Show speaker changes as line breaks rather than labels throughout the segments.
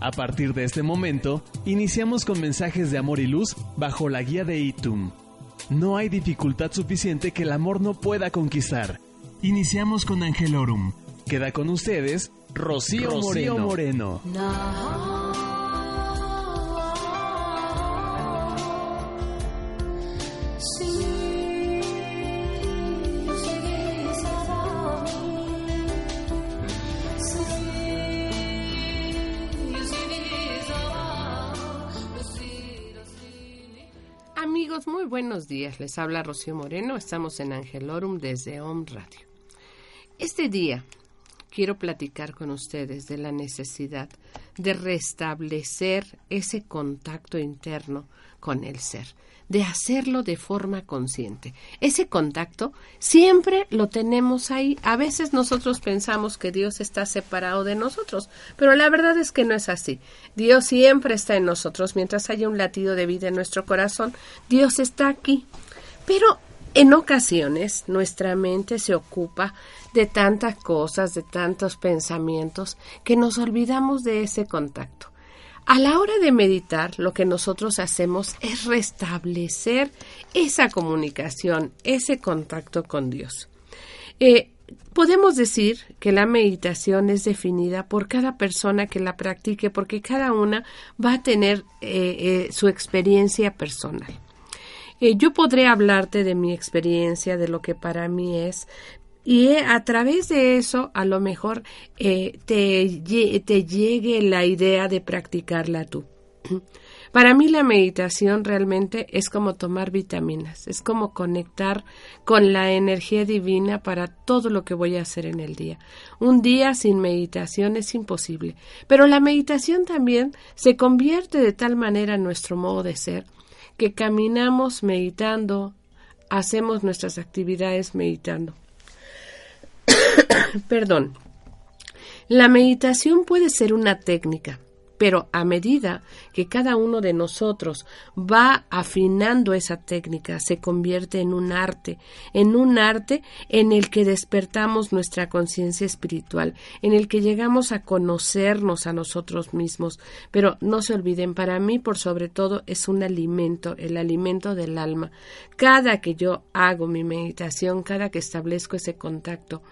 A partir de este momento, iniciamos con mensajes de amor y luz bajo la guía de Itum. No hay dificultad suficiente que el amor no pueda conquistar. Iniciamos con Angelorum. Queda con ustedes Rocío, Moreno.
Amigos, días. Les habla Rocío Moreno. Estamos en Angelorum desde Home Radio. Este día quiero platicar con ustedes de la necesidad de restablecer ese contacto interno con el ser, de hacerlo de forma consciente. Ese contacto siempre lo tenemos ahí. A veces nosotros pensamos que Dios está separado de nosotros, pero la verdad es que no es así. Dios siempre está en nosotros. Mientras haya un latido de vida en nuestro corazón, Dios está aquí. Pero en ocasiones nuestra mente se ocupa de tantas cosas, de tantos pensamientos, que nos olvidamos de ese contacto. A la hora de meditar, lo que nosotros hacemos es restablecer esa comunicación, ese contacto con Dios. Eh, podemos decir que la meditación es definida por cada persona que la practique, porque cada una va a tener eh, eh, su experiencia personal. yo podré hablarte de mi experiencia, de lo que para mí es, y eh, a través de eso a lo mejor eh, te, te llegue la idea de practicarla tú. Para mí la meditación realmente es como tomar vitaminas, es como conectar con la energía divina para todo lo que voy a hacer en el día. Un día sin meditación es imposible, pero la meditación también se convierte de tal manera en nuestro modo de ser que caminamos meditando, hacemos nuestras actividades meditando. Perdón. La meditación puede ser una técnica, pero a medida que cada uno de nosotros va afinando esa técnica, se convierte en un arte, en un arte en el que despertamos nuestra conciencia espiritual, en el que llegamos a conocernos a nosotros mismos. Pero no se olviden, para mí por sobre todo es un alimento, el alimento del alma. Cada que yo hago mi meditación, cada que establezco ese contacto,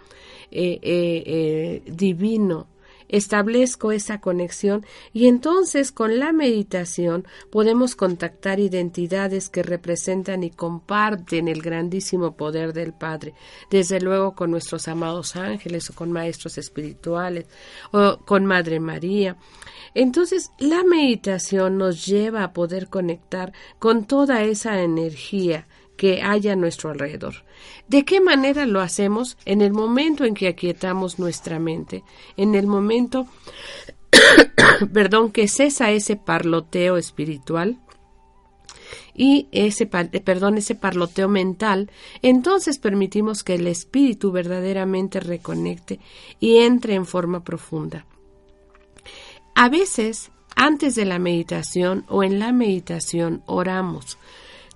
eh, eh, eh, divino, establezco esa conexión y entonces con la meditación podemos contactar identidades que representan y comparten el grandísimo poder del Padre, desde luego con nuestros amados ángeles o con maestros espirituales o con Madre María. Entonces la meditación nos lleva a poder conectar con toda esa energía que haya a nuestro alrededor. ¿De qué manera lo hacemos? En el momento en que aquietamos nuestra mente, en el momento, perdón, que cesa ese parloteo espiritual y ese, perdón, ese parloteo mental, entonces permitimos que el espíritu verdaderamente reconecte y entre en forma profunda. A veces, antes de la meditación o en la meditación, oramos,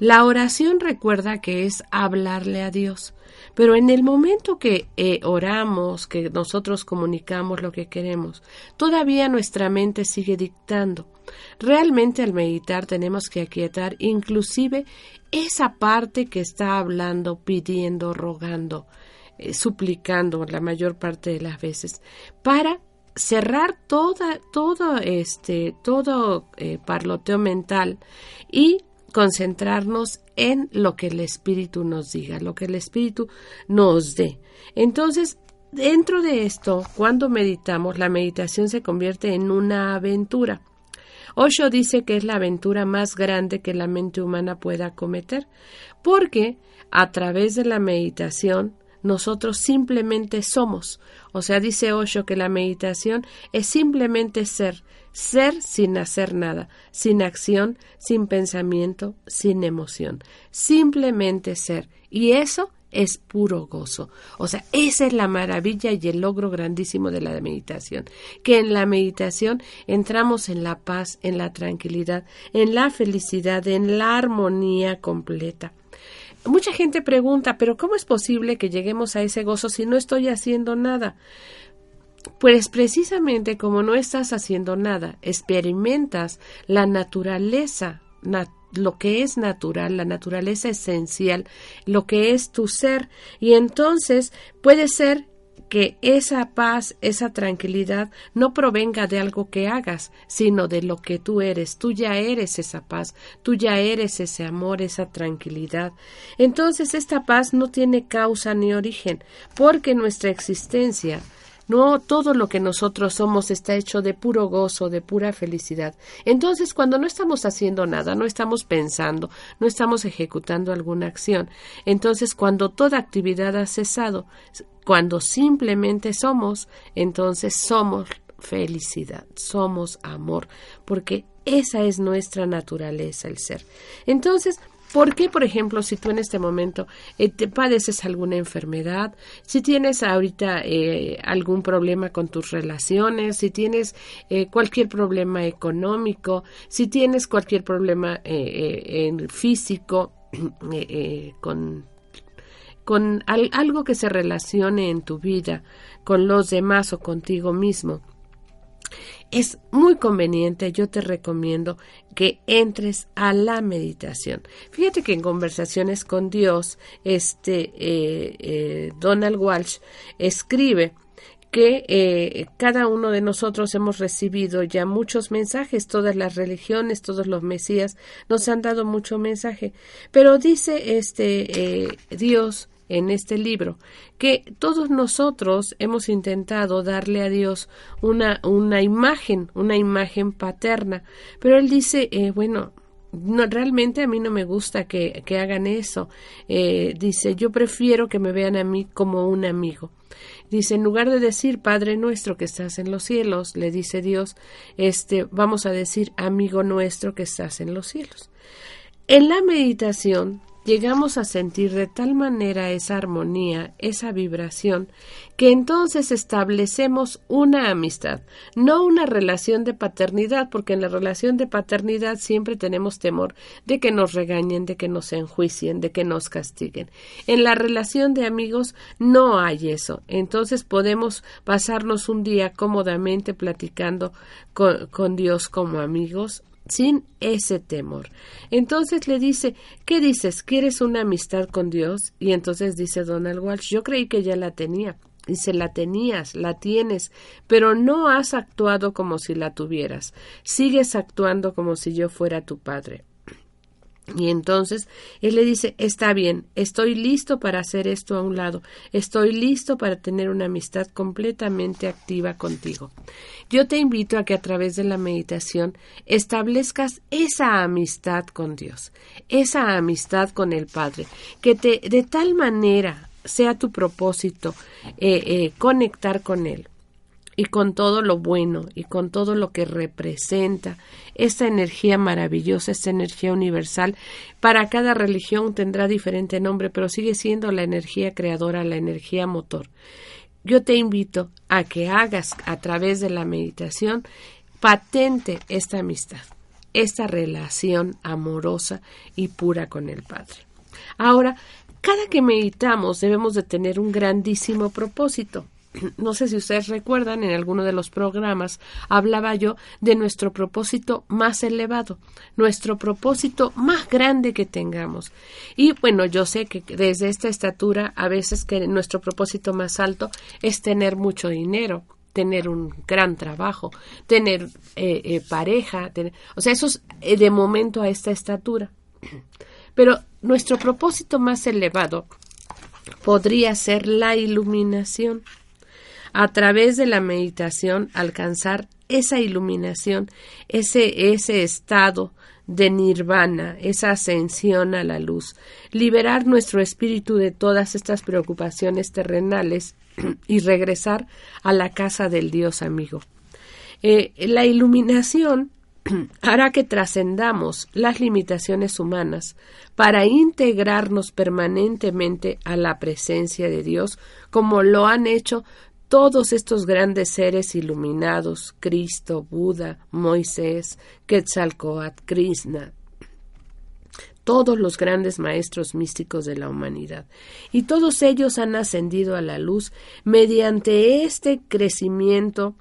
la oración recuerda que es hablarle a Dios, pero en el momento que eh, oramos, que nosotros comunicamos lo que queremos, todavía nuestra mente sigue dictando. Realmente al meditar tenemos que aquietar inclusive esa parte que está hablando, pidiendo, rogando, eh, suplicando la mayor parte de las veces, para cerrar toda, todo este, todo eh, parloteo mental y concentrarnos en lo que el Espíritu nos diga, lo que el Espíritu nos dé. Entonces, dentro de esto, cuando meditamos, la meditación se convierte en una aventura. Osho dice que es la aventura más grande que la mente humana pueda cometer, porque a través de la meditación nosotros simplemente somos. O sea, dice Osho que la meditación es simplemente ser, ser sin hacer nada, sin acción, sin pensamiento, sin emoción. Simplemente ser. Y eso es puro gozo. O sea, esa es la maravilla y el logro grandísimo de la meditación, que en la meditación entramos en la paz, en la tranquilidad, en la felicidad, en la armonía completa. Mucha gente pregunta, pero ¿cómo es posible que lleguemos a ese gozo si no estoy haciendo nada? Pues precisamente como no estás haciendo nada, experimentas la naturaleza, lo que es natural, la naturaleza esencial, lo que es tu ser, y entonces puede ser que esa paz, esa tranquilidad no provenga de algo que hagas, sino de lo que tú eres. Tú ya eres esa paz, tú ya eres ese amor, esa tranquilidad. Entonces esta paz no tiene causa ni origen, porque nuestra existencia no todo lo que nosotros somos está hecho de puro gozo, de pura felicidad. Entonces, cuando no estamos haciendo nada, no estamos pensando, no estamos ejecutando alguna acción, entonces cuando toda actividad ha cesado, cuando simplemente somos, entonces somos felicidad, somos amor, porque esa es nuestra naturaleza, el ser. Entonces, ¿Por qué, por ejemplo, si tú en este momento eh, te padeces alguna enfermedad, si tienes ahorita eh, algún problema con tus relaciones, si tienes eh, cualquier problema económico, si tienes cualquier problema en físico, con algo que se relacione en tu vida con los demás o contigo mismo, es muy conveniente, yo te recomiendo que entres a la meditación. Fíjate que en conversaciones con Dios, este eh, eh, Donald Walsh escribe que eh, cada uno de nosotros hemos recibido ya muchos mensajes, todas las religiones, todos los mesías nos han dado mucho mensaje, pero dice este Dios en este libro, que todos nosotros hemos intentado darle a Dios una, una imagen, una imagen paterna, pero él dice, eh, bueno, no, realmente a mí no me gusta que, que hagan eso. Eh, dice, yo prefiero que me vean a mí como un amigo. Dice, en lugar de decir Padre nuestro que estás en los cielos, le dice Dios, este, vamos a decir amigo nuestro que estás en los cielos. En la meditación llegamos a sentir de tal manera esa armonía, esa vibración, que entonces establecemos una amistad, no una relación de paternidad, porque en la relación de paternidad siempre tenemos temor de que nos regañen, de que nos enjuicien, de que nos castiguen. En la relación de amigos no hay eso, entonces podemos pasarnos un día cómodamente platicando con, con Dios como amigos, sin ese temor. Entonces le dice, ¿qué dices? ¿Quieres una amistad con Dios? Y entonces dice Donald Walsh, yo creí que ya la tenía. Dice, la tenías, la tienes, pero no has actuado como si la tuvieras. Sigues actuando como si yo fuera tu padre. Y entonces él le dice, está bien, estoy listo para hacer esto a un lado, estoy listo para tener una amistad completamente activa contigo. Yo te invito a que a través de la meditación establezcas esa amistad con Dios, esa amistad con el Padre, que te de tal manera sea tu propósito eh, eh, conectar con Él y con todo lo bueno y con todo lo que representa esta energía maravillosa, esta energía universal. Para cada religión tendrá diferente nombre, pero sigue siendo la energía creadora, la energía motor. Yo te invito a que hagas a través de la meditación patente esta amistad, esta relación amorosa y pura con el Padre. Ahora, cada que meditamos debemos de tener un grandísimo propósito no sé si ustedes recuerdan, en alguno de los programas hablaba yo de nuestro propósito más elevado, nuestro propósito más grande que tengamos. Y bueno, yo sé que desde esta estatura, a veces que nuestro propósito más alto es tener mucho dinero, tener un gran trabajo, tener eh, eh, pareja, o sea, eso es eh, de momento a esta estatura. Pero nuestro propósito más elevado podría ser la iluminación a través de la meditación alcanzar esa iluminación, ese, ese estado de nirvana, esa ascensión a la luz, liberar nuestro espíritu de todas estas preocupaciones terrenales y regresar a la casa del Dios amigo. Eh, la iluminación hará que trascendamos las limitaciones humanas para integrarnos permanentemente a la presencia de Dios, como lo han hecho todos estos grandes seres iluminados, Cristo, Buda, Moisés, Quetzalcoatl, Krishna, todos los grandes maestros místicos de la humanidad, y todos ellos han ascendido a la luz mediante este crecimiento,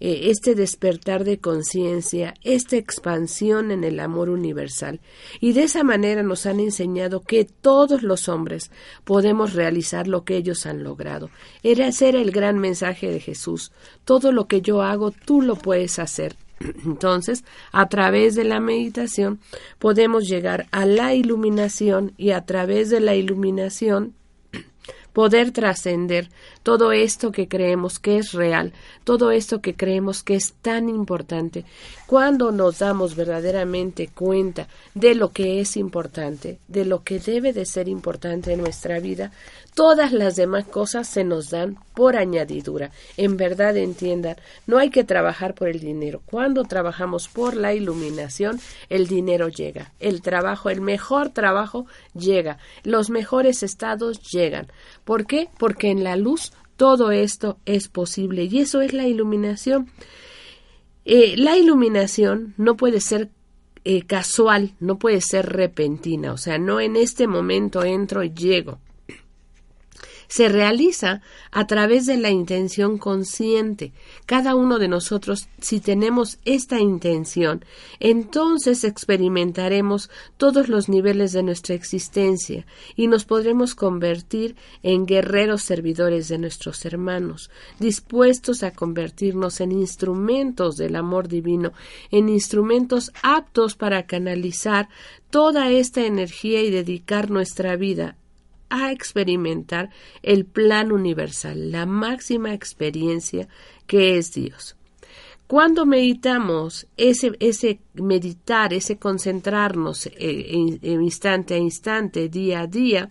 eh, este despertar de conciencia, esta expansión en el amor universal, y de esa manera nos han enseñado que todos los hombres podemos realizar lo que ellos han logrado. Era, ese era el gran mensaje de Jesús. Todo lo que yo hago, tú lo puedes hacer. Entonces, a través de la meditación podemos llegar a la iluminación y a través de la iluminación poder trascender todo esto que creemos que es real, todo esto que creemos que es tan importante. Cuando nos damos verdaderamente cuenta de lo que es importante, de lo que debe de ser importante en nuestra vida, todas las demás cosas se nos dan por añadidura. En verdad entiendan, no hay que trabajar por el dinero. Cuando trabajamos por la iluminación, el dinero llega. El trabajo, el mejor trabajo llega. Los mejores estados llegan. ¿Por qué? Porque en la luz todo esto es posible y eso es la iluminación. Eh, la iluminación no puede ser eh, casual, no puede ser repentina, o sea, no en este momento entro y llego se realiza a través de la intención consciente. Cada uno de nosotros, si tenemos esta intención, entonces experimentaremos todos los niveles de nuestra existencia y nos podremos convertir en guerreros servidores de nuestros hermanos, dispuestos a convertirnos en instrumentos del amor divino, en instrumentos aptos para canalizar toda esta energía y dedicar nuestra vida a experimentar el plan universal, la máxima experiencia que es Dios. Cuando meditamos, ese, ese meditar, ese concentrarnos en, en instante a instante, día a día,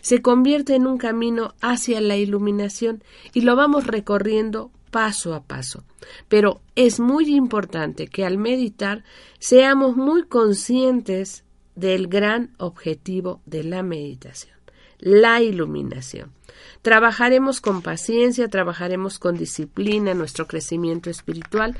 se convierte en un camino hacia la iluminación y lo vamos recorriendo paso a paso. Pero es muy importante que al meditar seamos muy conscientes del gran objetivo de la meditación la iluminación. Trabajaremos con paciencia, trabajaremos con disciplina nuestro crecimiento espiritual,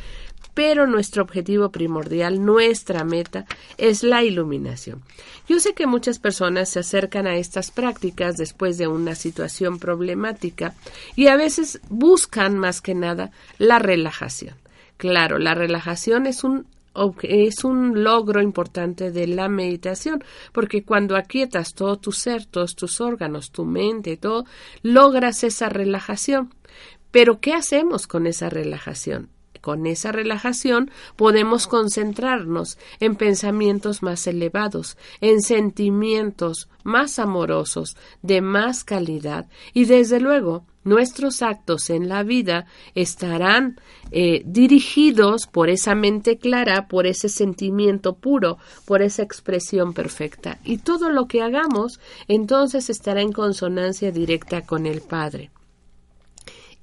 pero nuestro objetivo primordial, nuestra meta, es la iluminación. Yo sé que muchas personas se acercan a estas prácticas después de una situación problemática y a veces buscan más que nada la relajación. Claro, la relajación es un es un logro importante de la meditación, porque cuando aquietas todo tu ser, todos tus órganos, tu mente, todo, logras esa relajación. Pero ¿qué hacemos con esa relajación? Con esa relajación podemos concentrarnos en pensamientos más elevados, en sentimientos más amorosos, de más calidad y desde luego nuestros actos en la vida estarán eh, dirigidos por esa mente clara, por ese sentimiento puro, por esa expresión perfecta. Y todo lo que hagamos entonces estará en consonancia directa con el Padre.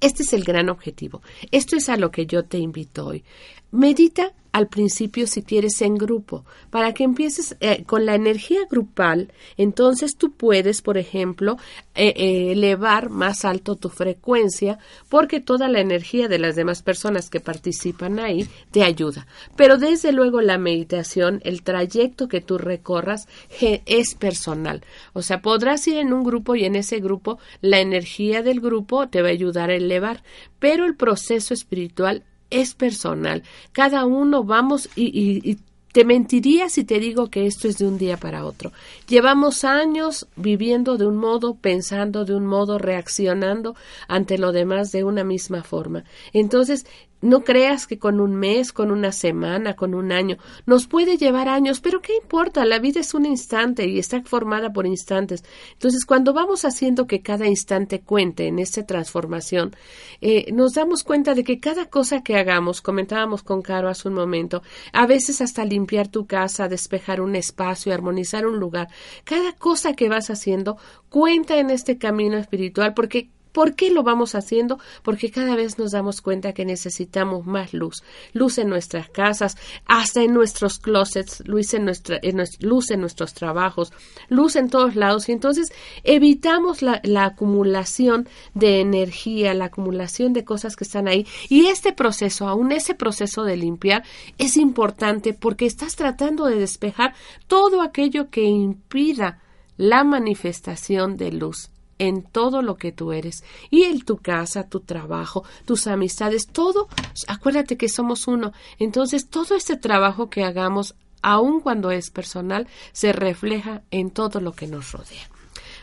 Este es el gran objetivo. Esto es a lo que yo te invito hoy. Medita al principio si quieres en grupo, para que empieces eh, con la energía grupal, entonces tú puedes, por ejemplo, eh, eh, elevar más alto tu frecuencia, porque toda la energía de las demás personas que participan ahí te ayuda. Pero desde luego la meditación, el trayecto que tú recorras es personal. O sea, podrás ir en un grupo y en ese grupo la energía del grupo te va a ayudar a elevar, pero el proceso espiritual es personal. Cada uno vamos y, te mentiría si te digo que esto es de un día para otro. Llevamos años viviendo de un modo, pensando de un modo, reaccionando ante lo demás de una misma forma. Entonces, no creas que con un mes, con una semana, con un año, nos puede llevar años, pero ¿qué importa? La vida es un instante y está formada por instantes. Entonces, cuando vamos haciendo que cada instante cuente en esta transformación, eh, nos damos cuenta de que cada cosa que hagamos, comentábamos con Caro hace un momento, a veces hasta limpiar tu casa, despejar un espacio, armonizar un lugar, cada cosa que vas haciendo cuenta en este camino espiritual porque ¿Por qué lo vamos haciendo? Porque cada vez nos damos cuenta que necesitamos más luz. Luz en nuestras casas, hasta en nuestros closets, luz en, nuestra, luz en nuestros trabajos, luz en todos lados. Y entonces evitamos la, la acumulación de energía, la acumulación de cosas que están ahí. Y este proceso, aún ese proceso de limpiar, es importante porque estás tratando de despejar todo aquello que impida la manifestación de luz en todo lo que tú eres y en tu casa, tu trabajo, tus amistades, todo, acuérdate que somos uno. Entonces, todo este trabajo que hagamos, aun cuando es personal, se refleja en todo lo que nos rodea.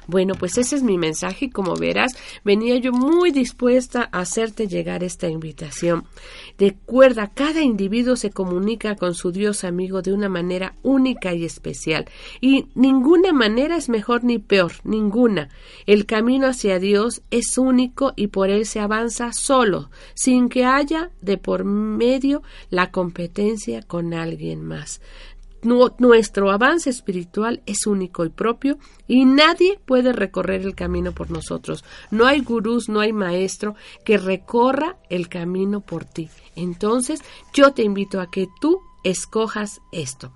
Bueno, pues ese es mi mensaje y como verás, venía yo muy dispuesta a hacerte llegar esta invitación. Recuerda, cada individuo se comunica con su Dios amigo de una manera única y especial, y ninguna manera es mejor ni peor, ninguna. El camino hacia Dios es único y por él se avanza solo, sin que haya de por medio la competencia con alguien más nuestro avance espiritual es único y propio y nadie puede recorrer el camino por nosotros. No hay gurús, no hay maestro que recorra el camino por ti. Entonces, yo te invito a que tú escojas esto.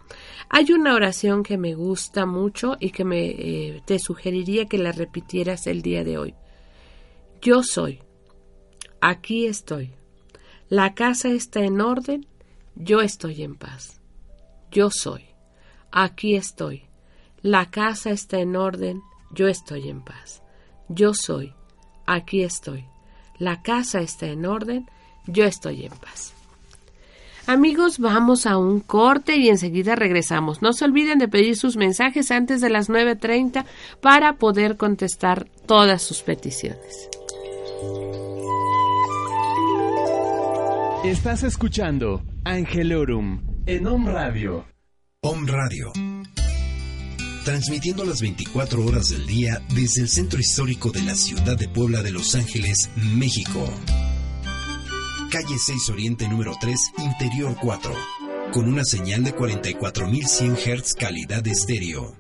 Hay una oración que me gusta mucho y que me eh, te sugeriría que la repitieras el día de hoy. Yo soy. Aquí estoy. La casa está en orden. Yo estoy en paz. Yo soy. Aquí estoy. La casa está en orden. Yo estoy en paz. Yo soy. Aquí estoy. La casa está en orden. Yo estoy en paz. Amigos, vamos a un corte y enseguida regresamos. No se olviden de pedir sus mensajes antes de las 9.30 para poder contestar todas sus peticiones.
Estás escuchando Angelorum en Om Radio.
Om Radio. Transmitiendo las 24 horas del día desde el centro histórico de la ciudad de Puebla de Los Ángeles, México. Calle 6 Oriente número 3, Interior 4. Con una señal de 44.100 Hz calidad estéreo.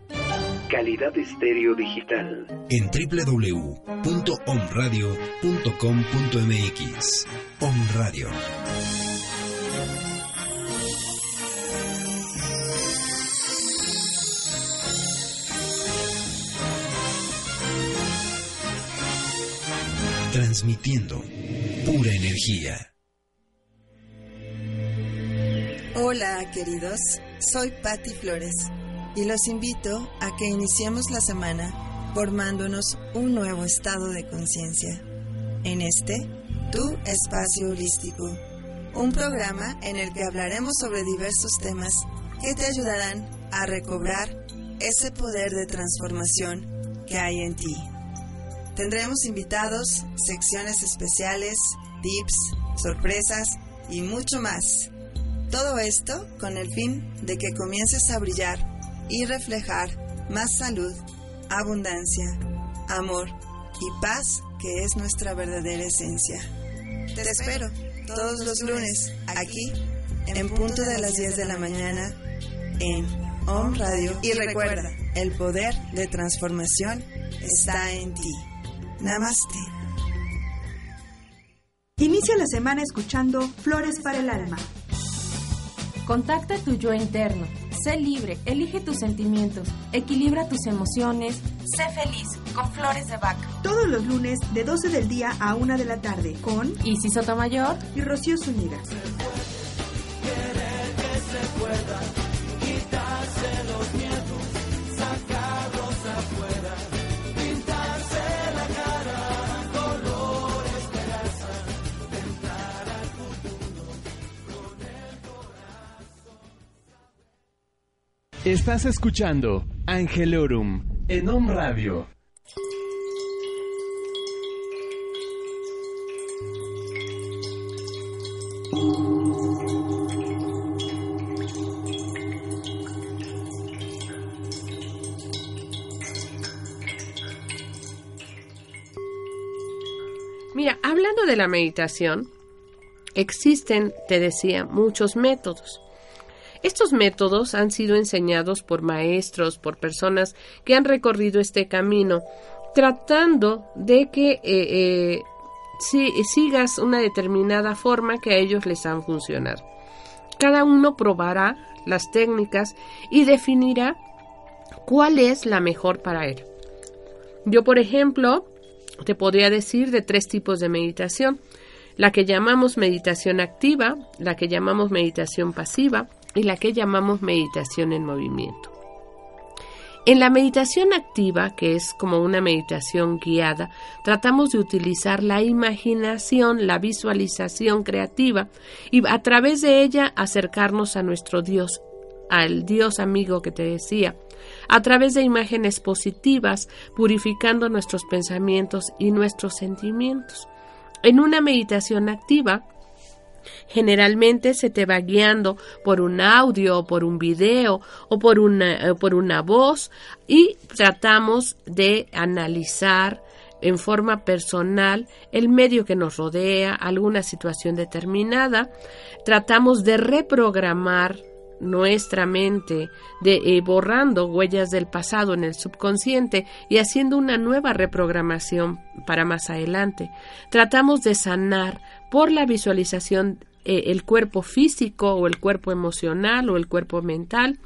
Calidad estéreo digital. En www.omradio.com.mx. Om Radio. Transmitiendo pura energía.
Hola queridos, soy Patti Flores y los invito a que iniciemos la semana formándonos un nuevo estado de conciencia. En este, Tu Espacio Holístico, un programa en el que hablaremos sobre diversos temas que te ayudarán a recobrar ese poder de transformación que hay en ti. Tendremos invitados, secciones especiales, tips, sorpresas y mucho más. Todo esto con el fin de que comiences a brillar y reflejar más salud, abundancia, amor y paz que es nuestra verdadera esencia. Te espero todos los lunes aquí en punto de las 10 de la mañana en Home Radio y recuerda, el poder de transformación está en ti. Namaste.
Inicia la semana escuchando Flores para el Alma.
Contacta tu yo interno. Sé libre, elige tus sentimientos, equilibra tus emociones, sé feliz con Flores de Vaca.
Todos los lunes de 12 del día a 1 de la tarde con
Isis Sotomayor
y Rocío Zúñiga.
Estás escuchando Angelorum en Om Radio.
Mira, hablando de la meditación, existen, te decía, muchos métodos. Estos métodos han sido enseñados por maestros, por personas que han recorrido este camino tratando de que eh, eh, si, sigas una determinada forma que a ellos les han funcionado. Cada uno probará las técnicas y definirá cuál es la mejor para él. Yo, por ejemplo, te podría decir de tres tipos de meditación. La que llamamos meditación activa, la que llamamos meditación pasiva y la que llamamos meditación en movimiento. En la meditación activa, que es como una meditación guiada, tratamos de utilizar la imaginación, la visualización creativa y a través de ella acercarnos a nuestro Dios, al Dios amigo que te decía, a través de imágenes positivas, purificando nuestros pensamientos y nuestros sentimientos. En una meditación activa, Generalmente se te va guiando por un audio por un video o por una, eh, por una voz y tratamos de analizar en forma personal el medio que nos rodea, alguna situación determinada. Tratamos de reprogramar nuestra mente, de eh, borrando huellas del pasado en el subconsciente y haciendo una nueva reprogramación para más adelante. Tratamos de sanar por la visualización eh, el cuerpo físico o el cuerpo emocional o el cuerpo mental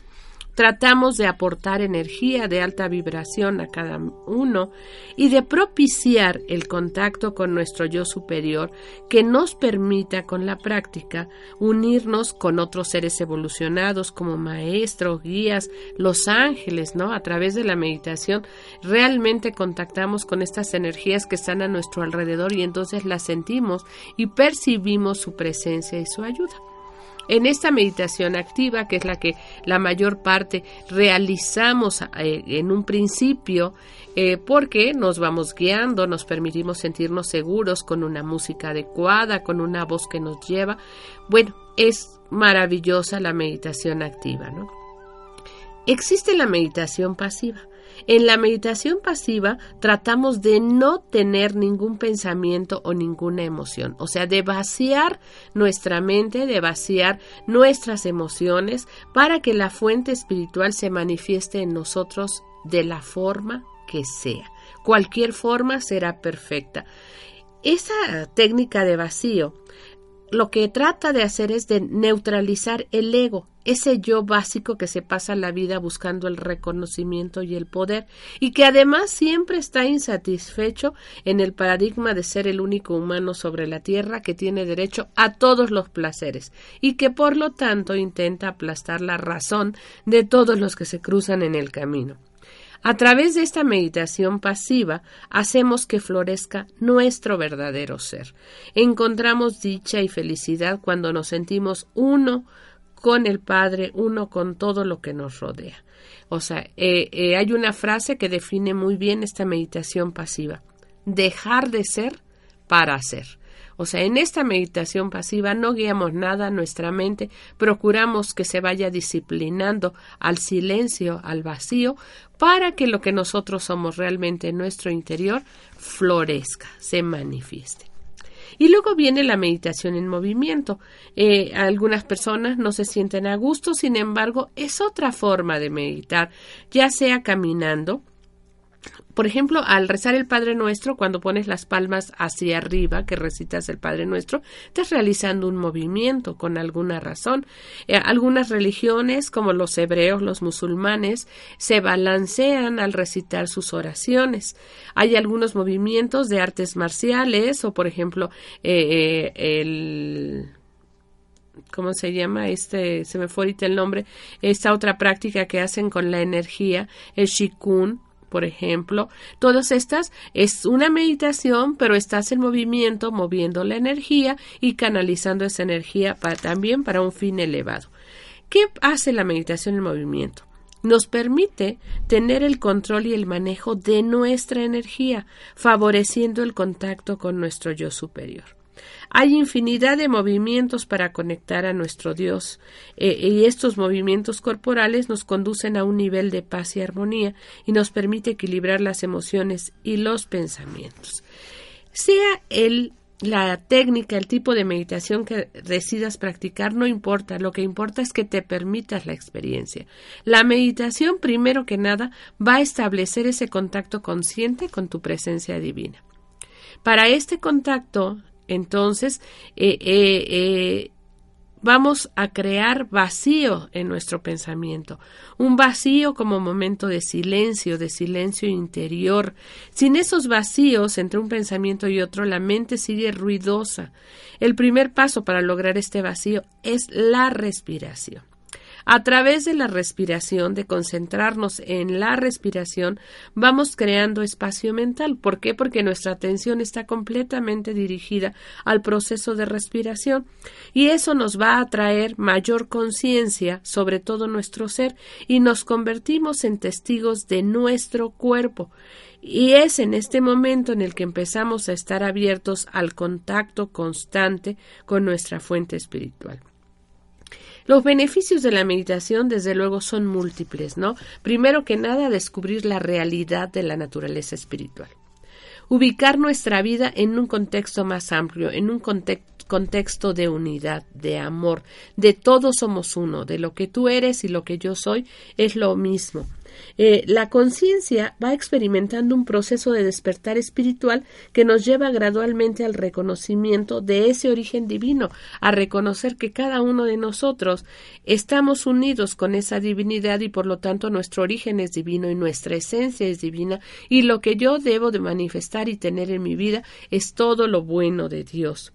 Tratamos de aportar energía de alta vibración a cada uno y de propiciar el contacto con nuestro yo superior que nos permita con la práctica unirnos con otros seres evolucionados como maestros, guías, los ángeles, ¿no? A través de la meditación realmente contactamos con estas energías que están a nuestro alrededor y entonces las sentimos y percibimos su presencia y su ayuda. En esta meditación activa, que es la que la mayor parte realizamos eh, en un principio, eh, porque nos vamos guiando, nos permitimos sentirnos seguros con una música adecuada, con una voz que nos lleva. Bueno, es maravillosa la meditación activa, ¿no? Existe la meditación pasiva. En la meditación pasiva tratamos de no tener ningún pensamiento o ninguna emoción, o sea, de vaciar nuestra mente, de vaciar nuestras emociones para que la fuente espiritual se manifieste en nosotros de la forma que sea. Cualquier forma será perfecta. Esa técnica de vacío lo que trata de hacer es de neutralizar el ego, ese yo básico que se pasa la vida buscando el reconocimiento y el poder, y que además siempre está insatisfecho en el paradigma de ser el único humano sobre la tierra que tiene derecho a todos los placeres, y que por lo tanto intenta aplastar la razón de todos los que se cruzan en el camino. A través de esta meditación pasiva hacemos que florezca nuestro verdadero ser. Encontramos dicha y felicidad cuando nos sentimos uno con el Padre, uno con todo lo que nos rodea. O sea, eh, eh, hay una frase que define muy bien esta meditación pasiva. Dejar de ser para ser. O sea, en esta meditación pasiva no guiamos nada a nuestra mente, procuramos que se vaya disciplinando al silencio, al vacío, para que lo que nosotros somos realmente en nuestro interior florezca, se manifieste. Y luego viene la meditación en movimiento. Eh, algunas personas no se sienten a gusto, sin embargo, es otra forma de meditar, ya sea caminando, por ejemplo, al rezar el Padre Nuestro, cuando pones las palmas hacia arriba, que recitas el Padre Nuestro, estás realizando un movimiento con alguna razón. Eh, algunas religiones, como los hebreos, los musulmanes, se balancean al recitar sus oraciones. Hay algunos movimientos de artes marciales, o por ejemplo, eh, eh, el ¿cómo se llama? Este, se me fue ahorita el nombre, esta otra práctica que hacen con la energía, el shikun, por ejemplo. Todas estas es una meditación, pero estás en movimiento, moviendo la energía y canalizando esa energía también para un fin elevado. ¿Qué hace la meditación en movimiento? nos permite tener el control y el manejo de nuestra energía, favoreciendo el contacto con nuestro yo superior. Hay infinidad de movimientos para conectar a nuestro Dios eh, y estos movimientos corporales nos conducen a un nivel de paz y armonía y nos permite equilibrar las emociones y los pensamientos. Sea el la técnica, el tipo de meditación que decidas practicar no importa, lo que importa es que te permitas la experiencia. La meditación, primero que nada, va a establecer ese contacto consciente con tu presencia divina. Para este contacto, entonces, eh, eh, eh, vamos a crear vacío en nuestro pensamiento, un vacío como momento de silencio, de silencio interior. Sin esos vacíos entre un pensamiento y otro, la mente sigue ruidosa. El primer paso para lograr este vacío es la respiración. A través de la respiración, de concentrarnos en la respiración, vamos creando espacio mental. ¿Por qué? Porque nuestra atención está completamente dirigida al proceso de respiración y eso nos va a traer mayor conciencia sobre todo nuestro ser y nos convertimos en testigos de nuestro cuerpo. Y es en este momento en el que empezamos a estar abiertos al contacto constante con nuestra fuente espiritual. Los beneficios de la meditación, desde luego, son múltiples, ¿no? Primero que nada, descubrir la realidad de la naturaleza espiritual. Ubicar nuestra vida en un contexto más amplio, en un contexto de unidad, de amor, de todos somos uno, de lo que tú eres y lo que yo soy es lo mismo. Eh, la conciencia va experimentando un proceso de despertar espiritual que nos lleva gradualmente al reconocimiento de ese origen divino, a reconocer que cada uno de nosotros estamos unidos con esa divinidad y por lo tanto nuestro origen es divino y nuestra esencia es divina y lo que yo debo de manifestar y tener en mi vida es todo lo bueno de Dios.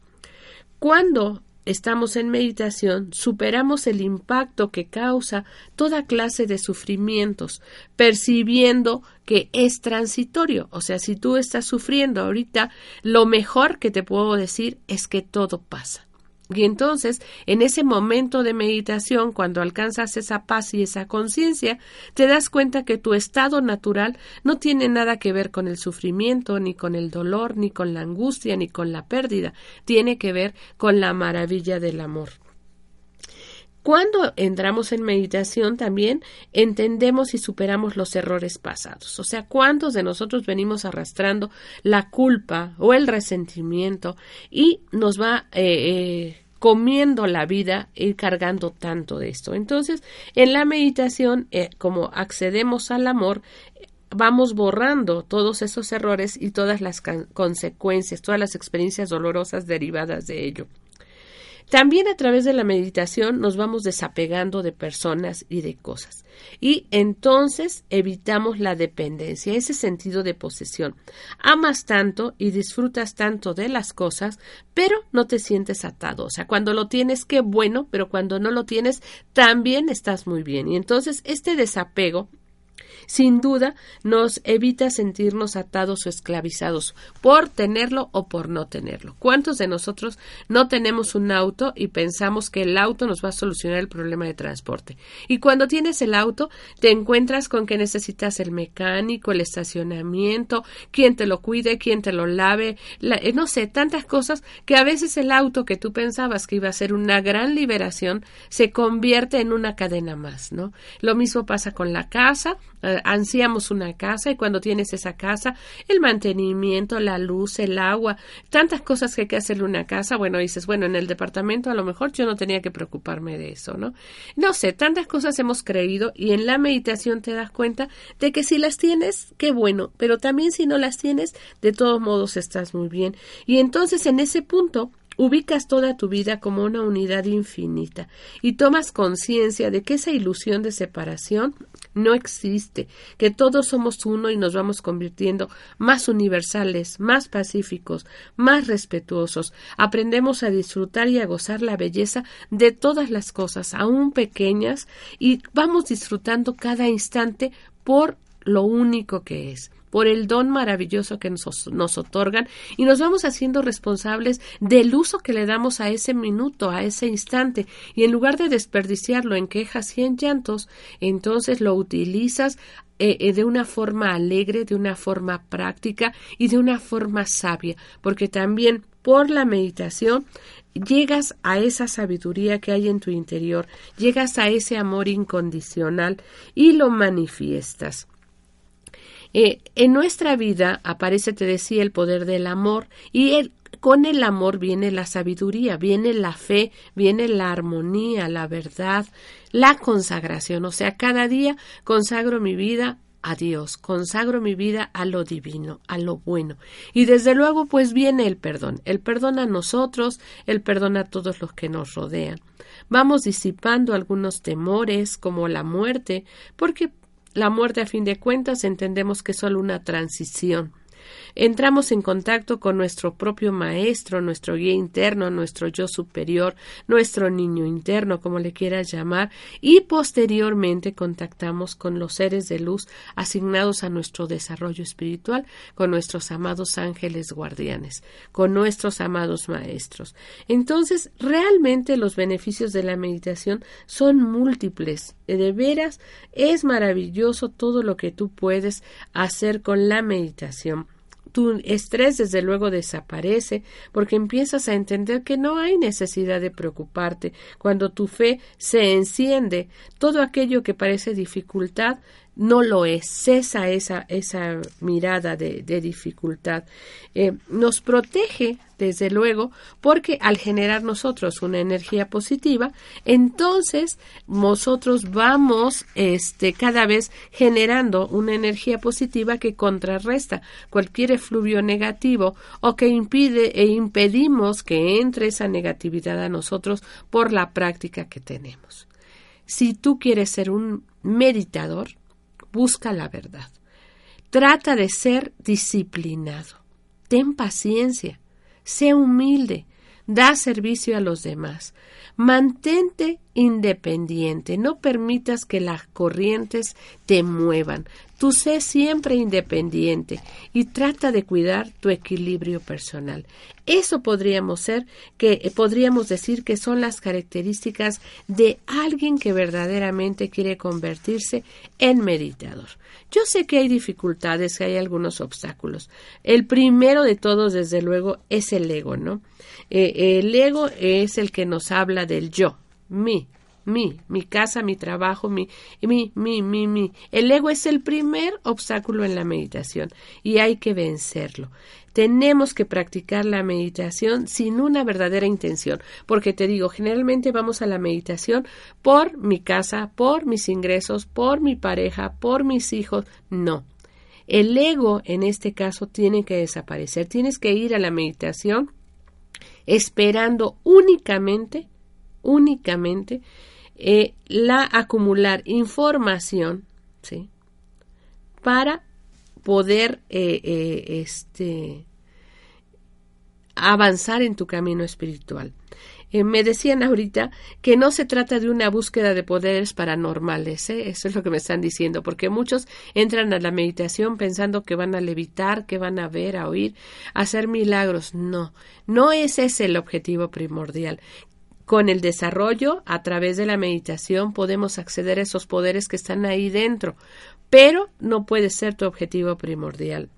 Cuando estamos en meditación, superamos el impacto que causa toda clase de sufrimientos, percibiendo que es transitorio. O sea, si tú estás sufriendo ahorita, lo mejor que te puedo decir es que todo pasa. Y entonces, en ese momento de meditación, cuando alcanzas esa paz y esa conciencia, te das cuenta que tu estado natural no tiene nada que ver con el sufrimiento, ni con el dolor, ni con la angustia, ni con la pérdida, tiene que ver con la maravilla del amor. Cuando entramos en meditación también entendemos y superamos los errores pasados. O sea, ¿cuántos de nosotros venimos arrastrando la culpa o el resentimiento y nos va eh, eh, comiendo la vida ir cargando tanto de esto? Entonces, en la meditación, eh, como accedemos al amor, vamos borrando todos esos errores y todas las consecuencias, todas las experiencias dolorosas derivadas de ello. También a través de la meditación nos vamos desapegando de personas y de cosas. Y entonces evitamos la dependencia, ese sentido de posesión. Amas tanto y disfrutas tanto de las cosas, pero no te sientes atado. O sea, cuando lo tienes, qué bueno, pero cuando no lo tienes, también estás muy bien. Y entonces este desapego sin duda nos evita sentirnos atados o esclavizados por tenerlo o por no tenerlo. ¿Cuántos de nosotros no tenemos un auto y pensamos que el auto nos va a solucionar el problema de transporte? Y cuando tienes el auto, te encuentras con que necesitas el mecánico, el estacionamiento, quien te lo cuide, quien te lo lave, eh, no sé, tantas cosas que a veces el auto que tú pensabas que iba a ser una gran liberación se convierte en una cadena más, ¿no? Lo mismo pasa con la casa, eh, ansiamos una casa y cuando tienes esa casa, el mantenimiento, la luz, el agua, tantas cosas que hay que hacerle una casa, bueno, dices, bueno, en el departamento a lo mejor yo no tenía que preocuparme de eso, ¿no? No sé, tantas cosas hemos creído y en la meditación te das cuenta de que si las tienes, qué bueno, pero también si no las tienes, de todos modos estás muy bien. Y entonces en ese punto ubicas toda tu vida como una unidad infinita y tomas conciencia de que esa ilusión de separación no existe, que todos somos uno y nos vamos convirtiendo más universales, más pacíficos, más respetuosos. Aprendemos a disfrutar y a gozar la belleza de todas las cosas, aún pequeñas, y vamos disfrutando cada instante por lo único que es por el don maravilloso que nos, otorgan y nos vamos haciendo responsables del uso que le damos a ese minuto, a ese instante, y en lugar de desperdiciarlo en quejas y en llantos, entonces lo utilizas eh, eh, de una forma alegre, de una forma práctica y de una forma sabia, porque también por la meditación llegas a esa sabiduría que hay en tu interior, llegas a ese amor incondicional y lo manifiestas. Eh, en nuestra vida aparece, te decía, el poder del amor y con el amor viene la sabiduría, viene la fe, viene la armonía, la verdad, la consagración. O sea, cada día consagro mi vida a Dios, consagro mi vida a lo divino, a lo bueno. Y desde luego, pues viene el perdón. El perdón a nosotros, el perdón a todos los que nos rodean. Vamos disipando algunos temores, como la muerte, porque la muerte, a fin de cuentas, entendemos que es solo una transición entramos en contacto con nuestro propio maestro, nuestro guía interno, nuestro yo superior, nuestro niño interno, como le quieras llamar, y posteriormente contactamos con los seres de luz asignados a nuestro desarrollo espiritual, con nuestros amados ángeles guardianes, con nuestros amados maestros. Entonces, realmente los beneficios de la meditación son múltiples. De veras, es maravilloso todo lo que tú puedes hacer con la meditación tu estrés desde luego desaparece porque empiezas a entender que no hay necesidad de preocuparte. Cuando tu fe se enciende, todo aquello que parece dificultad no lo es, cesa esa, esa mirada de, dificultad. Eh, nos protege, desde luego, porque al generar nosotros una energía positiva, entonces nosotros vamos este, cada vez generando una energía positiva que contrarresta cualquier efluvio negativo o que impide e impedimos que entre esa negatividad a nosotros por la práctica que tenemos. Si tú quieres ser un meditador, busca la verdad. Trata de ser disciplinado. Ten paciencia. Sé humilde. Da servicio a los demás. Mantente independiente. No permitas que las corrientes te muevan. Tú sé siempre independiente y trata de cuidar tu equilibrio personal. Eso podríamos ser que eh, podríamos decir que son las características de alguien que verdaderamente quiere convertirse en meditador. Yo sé que hay dificultades, que hay algunos obstáculos. El primero de todos, desde luego, es el ego, ¿no? Eh, el ego es el que nos habla del yo, mí, mi, mi casa, mi trabajo, mi, mi, mi, mi, mi. El ego es el primer obstáculo en la meditación y hay que vencerlo. Tenemos que practicar la meditación sin una verdadera intención, porque te digo, generalmente vamos a la meditación por mi casa, por mis ingresos, por mi pareja, por mis hijos. No. El ego, en este caso, tiene que desaparecer. Tienes que ir a la meditación esperando únicamente, únicamente eh, la acumular información, ¿sí? Para poder eh, eh, este, avanzar en tu camino espiritual. me decían ahorita que no se trata de una búsqueda de poderes paranormales, eso es lo que me están diciendo, porque muchos entran a la meditación pensando que van a levitar, que van a ver, a oír, a hacer milagros. No, no es ese el objetivo primordial. Con el desarrollo, a través de la meditación, podemos acceder a esos poderes que están ahí dentro, pero no puede ser tu objetivo primordial.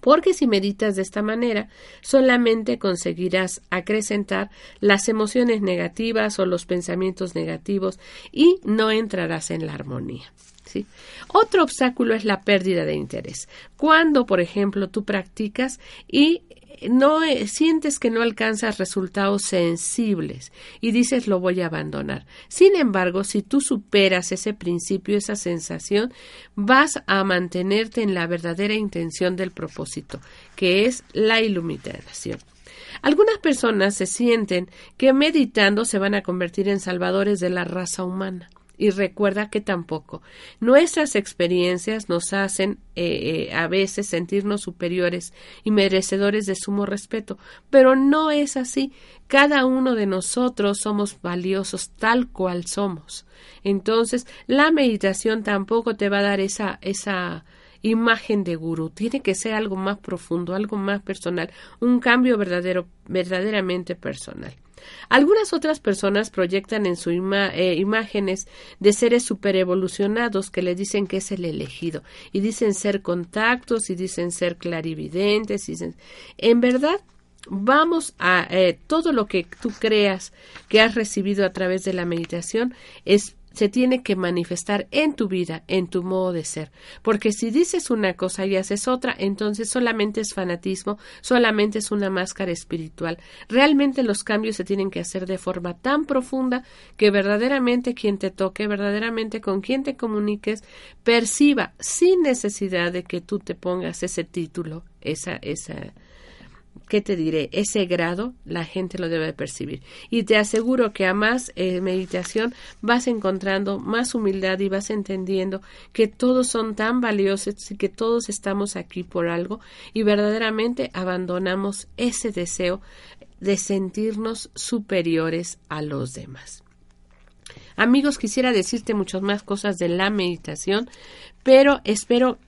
Porque si meditas de esta manera, solamente conseguirás acrecentar las emociones negativas o los pensamientos negativos y no entrarás en la armonía. ¿sí? Otro obstáculo es la pérdida de interés. Cuando, por ejemplo, tú practicas y no eh, sientes que no alcanzas resultados sensibles y dices lo voy a abandonar. Sin embargo, si tú superas ese principio, esa sensación, vas a mantenerte en la verdadera intención del propósito, que es la iluminación. Algunas personas se sienten que meditando se van a convertir en salvadores de la raza humana y recuerda que tampoco. Nuestras experiencias nos hacen eh, eh, a veces sentirnos superiores y merecedores de sumo respeto, pero no es así. Cada uno de nosotros somos valiosos tal cual somos. Entonces, la meditación tampoco te va a dar esa, esa imagen de gurú. Tiene que ser algo más profundo, algo más personal, un cambio verdadero, verdaderamente personal. Algunas otras personas proyectan en su eh, imágenes de seres superevolucionados que le dicen que es el elegido y dicen ser contactos y dicen ser clarividentes. Y En verdad, vamos a eh, todo lo que tú creas que has recibido a través de la meditación es se tiene que manifestar en tu vida, en tu modo de ser. Porque si dices una cosa y haces otra, entonces solamente es fanatismo, solamente es una máscara espiritual. Realmente los cambios se tienen que hacer de forma tan profunda que verdaderamente quien te toque, verdaderamente con quien te comuniques, perciba sin necesidad de que tú te pongas ese título, esa, esa, ¿qué te diré? Ese grado la gente lo debe percibir. Y te aseguro que a más eh, meditación vas encontrando más humildad y vas entendiendo que todos son tan valiosos y que todos estamos aquí por algo y verdaderamente abandonamos ese deseo de sentirnos superiores a los demás. Amigos, quisiera decirte muchas más cosas de la meditación, pero espero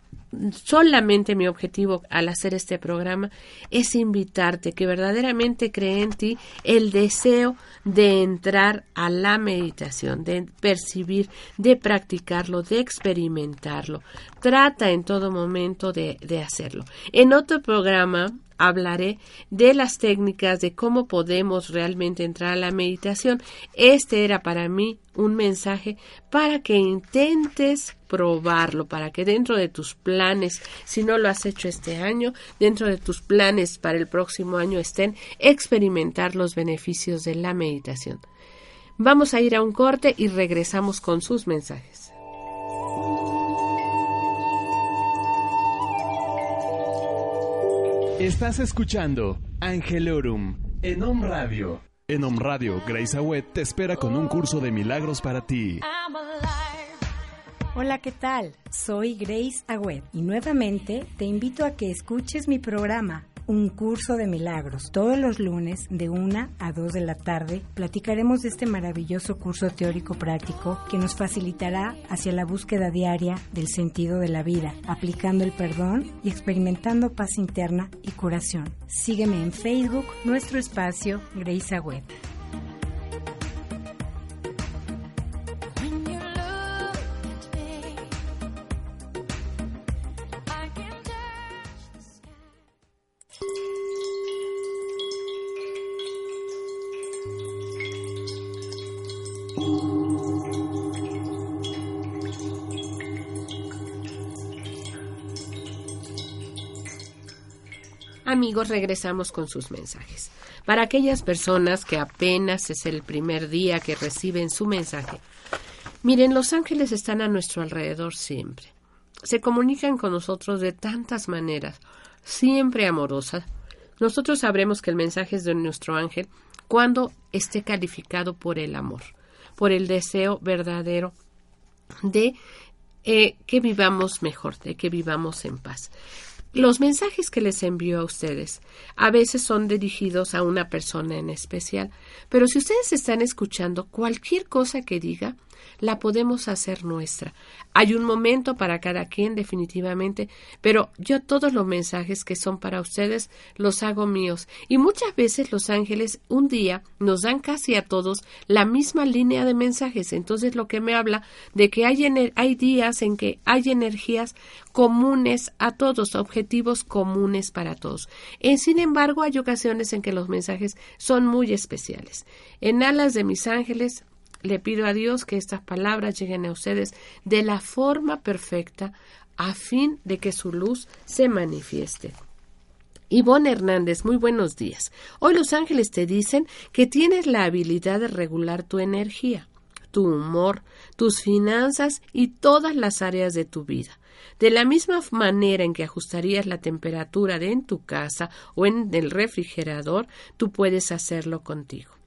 solamente mi objetivo al hacer este programa es invitarte que verdaderamente cree en ti el deseo de entrar a la meditación, de percibir, de practicarlo, de experimentarlo. Trata en todo momento de, de hacerlo. En otro programa hablaré de las técnicas de cómo podemos realmente entrar a la meditación. Este era para mí un mensaje para que intentes probarlo, para que dentro de tus planes, si no lo has hecho este año, dentro de tus planes para el próximo año estén experimentar los beneficios de la meditación. Vamos a ir a un corte y regresamos con sus mensajes.
Estás escuchando Angelorum en Om Radio. En Om Radio, Grace Awet te espera con un curso de milagros para ti.
Hola, ¿qué tal? Soy Grace Agüed y nuevamente te invito a que escuches mi programa un curso de milagros. Todos los lunes de 1 a 2 de la tarde platicaremos de este maravilloso curso teórico práctico que nos facilitará hacia la búsqueda diaria del sentido de la vida, aplicando el perdón y experimentando paz interna y curación. Sígueme en Facebook, nuestro espacio Grace Agüed.
Amigos, regresamos con sus mensajes. Para aquellas personas que apenas es el primer día que reciben su mensaje, miren, los ángeles están a nuestro alrededor siempre. Se comunican con nosotros de tantas maneras, siempre amorosas. Nosotros sabremos que el mensaje es de nuestro ángel cuando esté calificado por el amor, por el deseo verdadero de eh, que vivamos mejor, de que vivamos en paz. Los mensajes que les envío a ustedes a veces son dirigidos a una persona en especial, pero si ustedes están escuchando cualquier cosa que diga, la podemos hacer nuestra. Hay un momento para cada quien definitivamente, pero yo todos los mensajes que son para ustedes los hago míos. Y muchas veces los ángeles un día nos dan casi a todos la misma línea de mensajes. Entonces lo que me habla de que hay, hay días en que hay energías comunes a todos, objetivos comunes para todos. En, sin embargo, hay ocasiones en que los mensajes son muy especiales. En alas de mis ángeles le pido a Dios que estas palabras lleguen a ustedes de la forma perfecta a fin de que su luz se manifieste. Ivonne Hernández, muy buenos días. Hoy los ángeles te dicen que tienes la habilidad de regular tu energía, tu humor, tus finanzas y todas las áreas de tu vida. De la misma manera en que ajustarías la temperatura de en tu casa o en el refrigerador, tú puedes hacerlo contigo.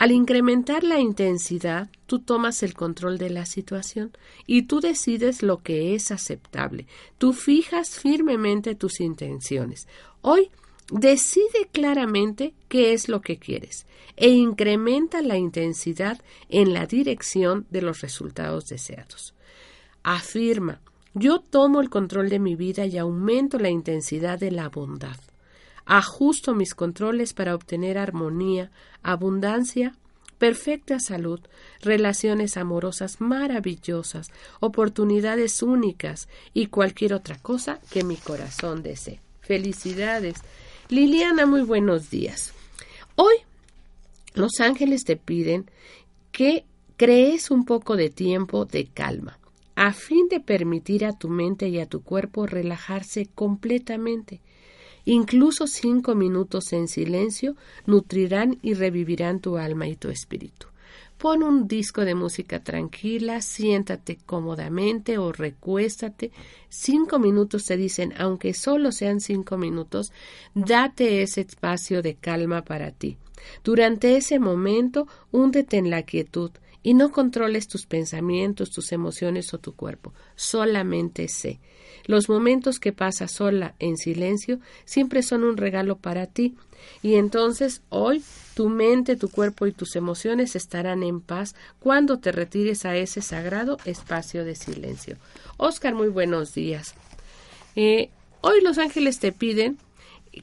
Al incrementar la intensidad, tú tomas el control de la situación y tú decides lo que es aceptable. Tú fijas firmemente tus intenciones. Hoy decide claramente qué es lo que quieres e incrementa la intensidad en la dirección de los resultados deseados. Afirma, yo tomo el control de mi vida y aumento la intensidad de la bondad. Ajusto mis controles para obtener armonía, abundancia, perfecta salud, relaciones amorosas maravillosas, oportunidades únicas y cualquier otra cosa que mi corazón desee. Felicidades. Liliana, muy buenos días. Hoy los ángeles te piden que crees un poco de tiempo de calma, a fin de permitir a tu mente y a tu cuerpo relajarse completamente. Incluso cinco minutos en silencio nutrirán y revivirán tu alma y tu espíritu. Pon un disco de música tranquila, siéntate cómodamente o recuéstate. Cinco minutos te dicen, aunque solo sean cinco minutos, date ese espacio de calma para ti. Durante ese momento, húndete en la quietud y no controles tus pensamientos, tus emociones o tu cuerpo. Solamente sé. Los momentos que pasas sola en silencio siempre son un regalo para ti y entonces hoy tu mente, tu cuerpo y tus emociones estarán en paz cuando te retires a ese sagrado espacio de silencio. Oscar, muy buenos días. Eh, hoy los ángeles te piden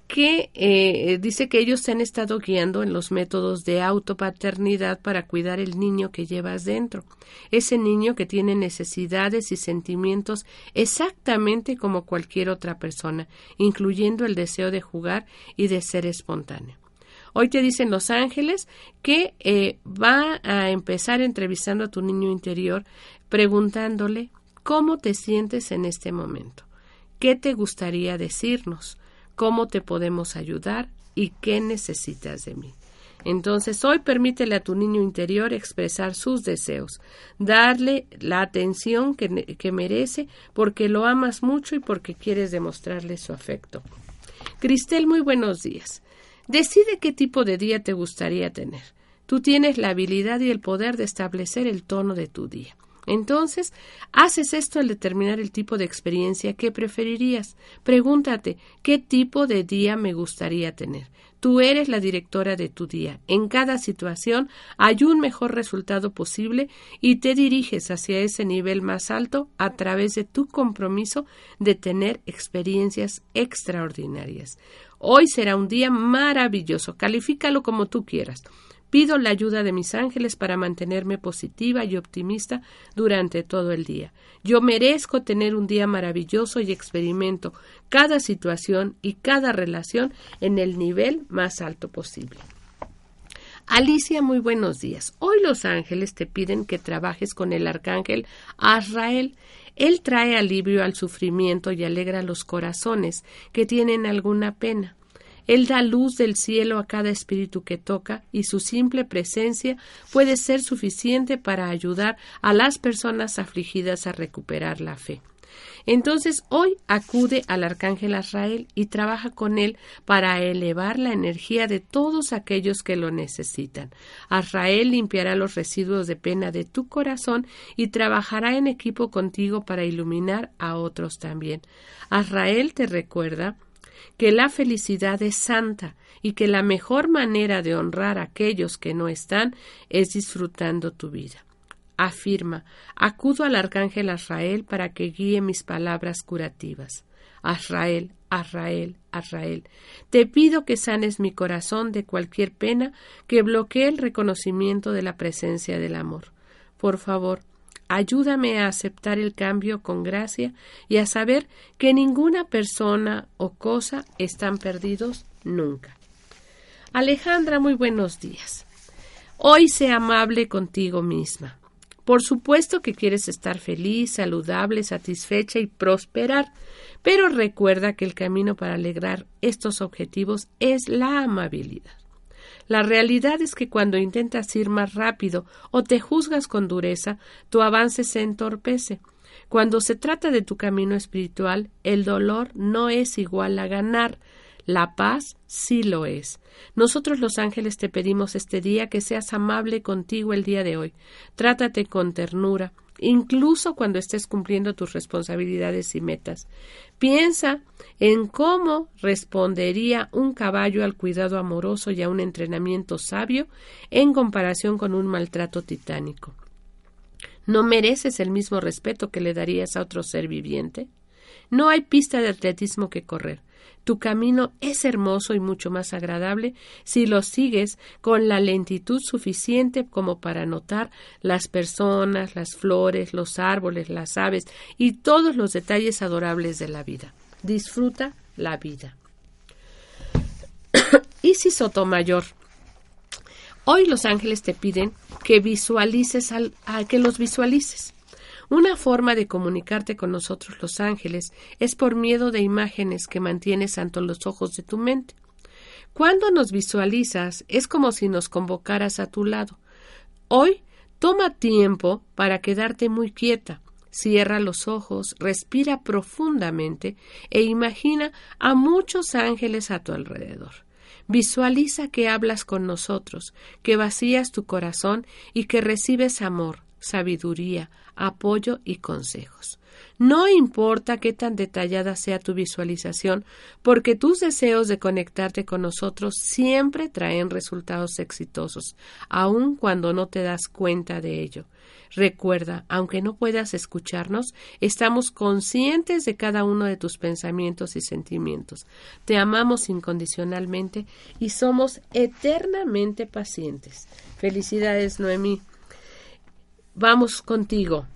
que eh, dice que ellos se han estado guiando en los métodos de autopaternidad para cuidar el niño que llevas dentro, ese niño que tiene necesidades y sentimientos exactamente como cualquier otra persona, incluyendo el deseo de jugar y de ser espontáneo. Hoy te dicen los ángeles que eh, va a empezar entrevistando a tu niño interior preguntándole cómo te sientes en este momento, qué te gustaría decirnos, cómo te podemos ayudar y qué necesitas de mí. Entonces hoy permítele a tu niño interior expresar sus deseos, darle la atención que, que, merece porque lo amas mucho y porque quieres demostrarle su afecto. Cristel, muy buenos días. Decide qué tipo de día te gustaría tener. Tú tienes la habilidad y el poder de establecer el tono de tu día. Entonces, haces esto al determinar el tipo de experiencia que preferirías. Pregúntate, ¿qué tipo de día me gustaría tener? Tú eres la directora de tu día. En cada situación hay un mejor resultado posible y te diriges hacia ese nivel más alto a través de tu compromiso de tener experiencias extraordinarias. Hoy será un día maravilloso. Califícalo como tú quieras. Pido la ayuda de mis ángeles para mantenerme positiva y optimista durante todo el día. Yo merezco tener un día maravilloso y experimento cada situación y cada relación en el nivel más alto posible. Alicia, muy buenos días. Hoy los ángeles te piden que trabajes con el arcángel Azrael. Él trae alivio al sufrimiento y alegra los corazones que tienen alguna pena. Él da luz del cielo a cada espíritu que toca y su simple presencia puede ser suficiente para ayudar a las personas afligidas a recuperar la fe. Entonces hoy acude al arcángel Azrael y trabaja con él para elevar la energía de todos aquellos que lo necesitan. Azrael limpiará los residuos de pena de tu corazón y trabajará en equipo contigo para iluminar a otros también. Azrael te recuerda que la felicidad es santa y que la mejor manera de honrar a aquellos que no están es disfrutando tu vida. Afirma, acudo al arcángel Azrael para que guíe mis palabras curativas. Azrael, Azrael, Azrael, te pido que sanes mi corazón de cualquier pena que bloquee el reconocimiento de la presencia del amor. Por favor, Ayúdame a aceptar el cambio con gracia y a saber que ninguna persona o cosa están perdidos nunca. Alejandra, muy buenos días. Hoy sé amable contigo misma. Por supuesto que quieres estar feliz, saludable, satisfecha y prosperar, pero recuerda que el camino para alegrar estos objetivos es la amabilidad. La realidad es que cuando intentas ir más rápido o te juzgas con dureza, tu avance se entorpece. Cuando se trata de tu camino espiritual, el dolor no es igual a ganar, la paz sí lo es. Nosotros los ángeles te pedimos este día que seas amable contigo el día de hoy. Trátate con ternura, incluso cuando estés cumpliendo tus responsabilidades y metas. Piensa en cómo respondería un caballo al cuidado amoroso y a un entrenamiento sabio en comparación con un maltrato titánico. ¿No mereces el mismo respeto que le darías a otro ser viviente? No hay pista de atletismo que correr. Tu camino es hermoso y mucho más agradable si lo sigues con la lentitud suficiente como para notar las personas, las flores, los árboles, las aves y todos los detalles adorables de la vida. Disfruta la vida. Isis Sotomayor. Hoy los ángeles te piden que visualices al, que los visualices. Una forma de comunicarte con nosotros los ángeles es por miedo de imágenes que mantienes ante los ojos de tu mente. Cuando nos visualizas es como si nos convocaras a tu lado. Hoy toma tiempo para quedarte muy quieta. Cierra los ojos, respira profundamente e imagina a muchos ángeles a tu alrededor. Visualiza que hablas con nosotros, que vacías tu corazón y que recibes amor, sabiduría, apoyo y consejos. No importa qué tan detallada sea tu visualización, porque tus deseos de conectarte con nosotros siempre traen resultados exitosos, aun cuando no te das cuenta de ello. Recuerda, aunque no puedas escucharnos, estamos conscientes de cada uno de tus pensamientos y sentimientos. Te amamos incondicionalmente y somos eternamente pacientes. Felicidades, Noemí. Vamos contigo.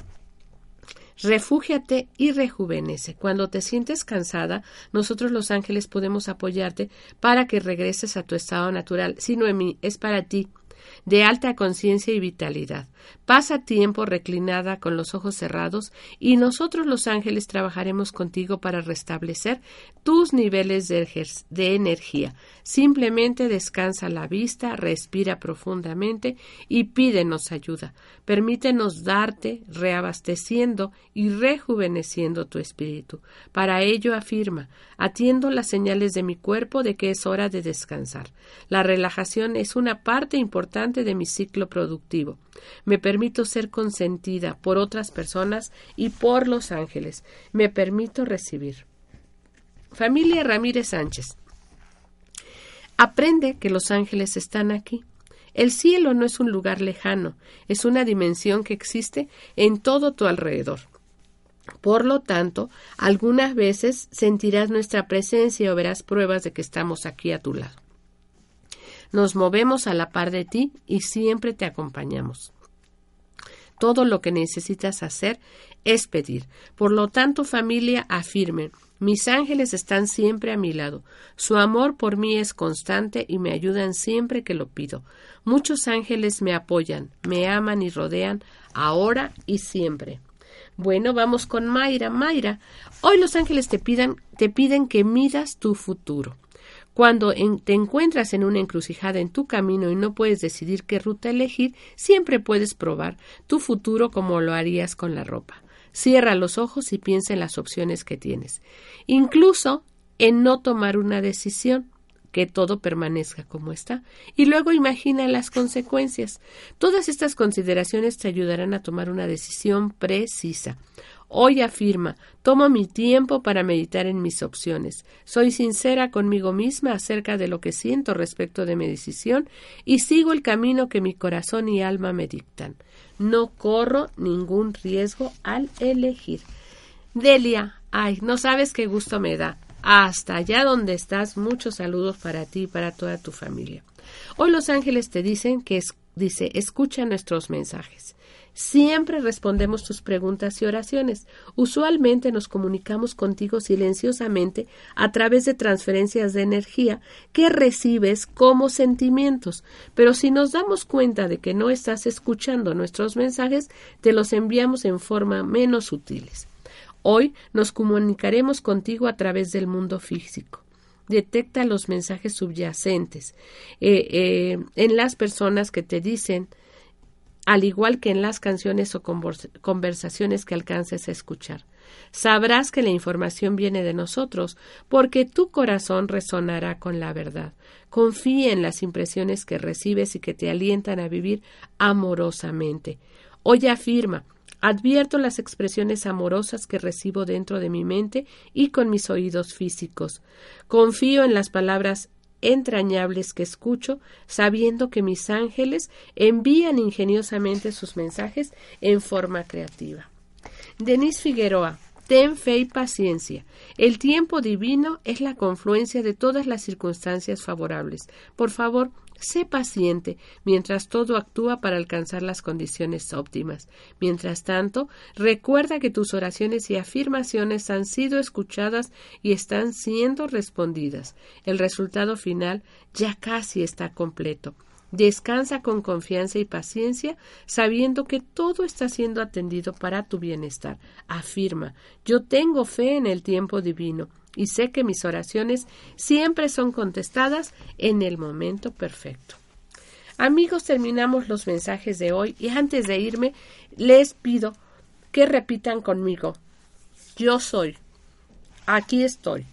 Refúgiate y rejuvenece. Cuando te sientes cansada, nosotros los ángeles podemos apoyarte para que regreses a tu estado natural. Si Noemí es para ti de alta conciencia y vitalidad. Pasa tiempo reclinada con los ojos cerrados y nosotros los ángeles trabajaremos contigo para restablecer tus niveles de, energía. Simplemente descansa la vista, respira profundamente y pídenos ayuda. Permítenos darte, reabasteciendo y rejuveneciendo tu espíritu. Para ello afirma, atiendo las señales de mi cuerpo de que es hora de descansar. La relajación es una parte importante de mi ciclo productivo. Me permito ser consentida por otras personas y por los ángeles. Me permito recibir. Familia Ramírez Sánchez. Aprende que los ángeles están aquí. El cielo no es un lugar lejano, es una dimensión que existe en todo tu alrededor. Por lo tanto, algunas veces sentirás nuestra presencia o verás pruebas de que estamos aquí a tu lado. Nos movemos a la par de ti y siempre te acompañamos. Todo lo que necesitas hacer es pedir. Por lo tanto, familia, afirmen, mis ángeles están siempre a mi lado. Su amor por mí es constante y me ayudan siempre que lo pido. Muchos ángeles me apoyan, me aman y rodean, ahora y siempre. Bueno, vamos con Mayra. Mayra, hoy los ángeles te, te piden que midas tu futuro. Cuando te encuentras en una encrucijada en tu camino y no puedes decidir qué ruta elegir, siempre puedes probar tu futuro como lo harías con la ropa. Cierra los ojos y piensa en las opciones que tienes. Incluso en no tomar una decisión, que todo permanezca como está. Y luego imagina las consecuencias. Todas estas consideraciones te ayudarán a tomar una decisión precisa. Hoy afirma, tomo mi tiempo para meditar en mis opciones. Soy sincera conmigo misma acerca de lo que siento respecto de mi decisión y sigo el camino que mi corazón y alma me dictan. No corro ningún riesgo al elegir. Delia, ay, no sabes qué gusto me da. Hasta allá donde estás, muchos saludos para ti y para toda tu familia. Hoy los ángeles te dicen que es, dice, escucha nuestros mensajes. Siempre respondemos tus preguntas y oraciones. Usualmente nos comunicamos contigo silenciosamente a través de transferencias de energía que recibes como sentimientos. Pero si nos damos cuenta de que no estás escuchando nuestros mensajes, te los enviamos en forma menos sutiles. Hoy nos comunicaremos contigo a través del mundo físico detecta los mensajes subyacentes eh, eh, en las personas que te dicen al igual que en las canciones o conversaciones que alcances a escuchar. Sabrás que la información viene de nosotros, porque tu corazón resonará con la verdad. Confía en las impresiones que recibes y que te alientan a vivir amorosamente. Hoy afirma Advierto las expresiones amorosas que recibo dentro de mi mente y con mis oídos físicos. Confío en las palabras entrañables que escucho, sabiendo que mis ángeles envían ingeniosamente sus mensajes en forma creativa. Denise Figueroa, ten fe y paciencia. El tiempo divino es la confluencia de todas las circunstancias favorables. Por favor, Sé paciente mientras todo actúa para alcanzar las condiciones óptimas. Mientras tanto, recuerda que tus oraciones y afirmaciones han sido escuchadas y están siendo respondidas. El resultado final ya casi está completo. Descansa con confianza y paciencia, sabiendo que todo está siendo atendido para tu bienestar. Afirma, yo tengo fe en el tiempo divino y sé que mis oraciones siempre son contestadas en el momento perfecto. Amigos, terminamos los mensajes de hoy y antes de irme les pido que repitan conmigo. Yo soy. Aquí estoy.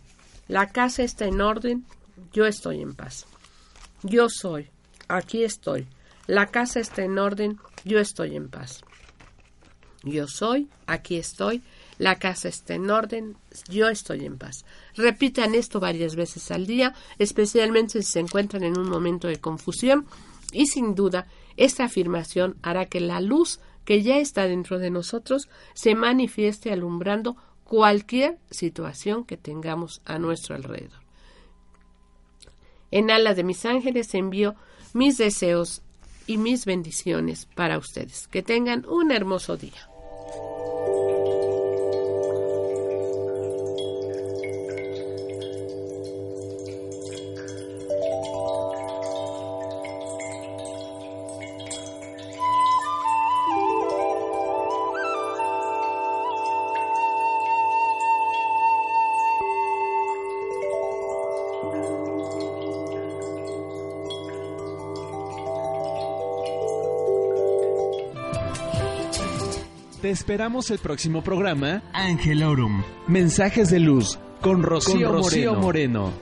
La casa está en orden. Yo estoy en paz. Yo soy. Aquí estoy. La casa está en orden. Yo estoy en paz. Yo soy. Aquí estoy. La casa está en orden. Yo estoy en paz. Repitan esto varias veces al día, especialmente si se encuentran en un momento de confusión. Y sin duda, esta afirmación hará que la luz que ya está dentro de nosotros se manifieste alumbrando cualquier situación que tengamos a nuestro alrededor. En alas de mis ángeles envío mis deseos y mis bendiciones para ustedes. Que tengan un hermoso día.
Te esperamos el próximo programa Angelorum. Mensajes de luz con Rocío, Moreno.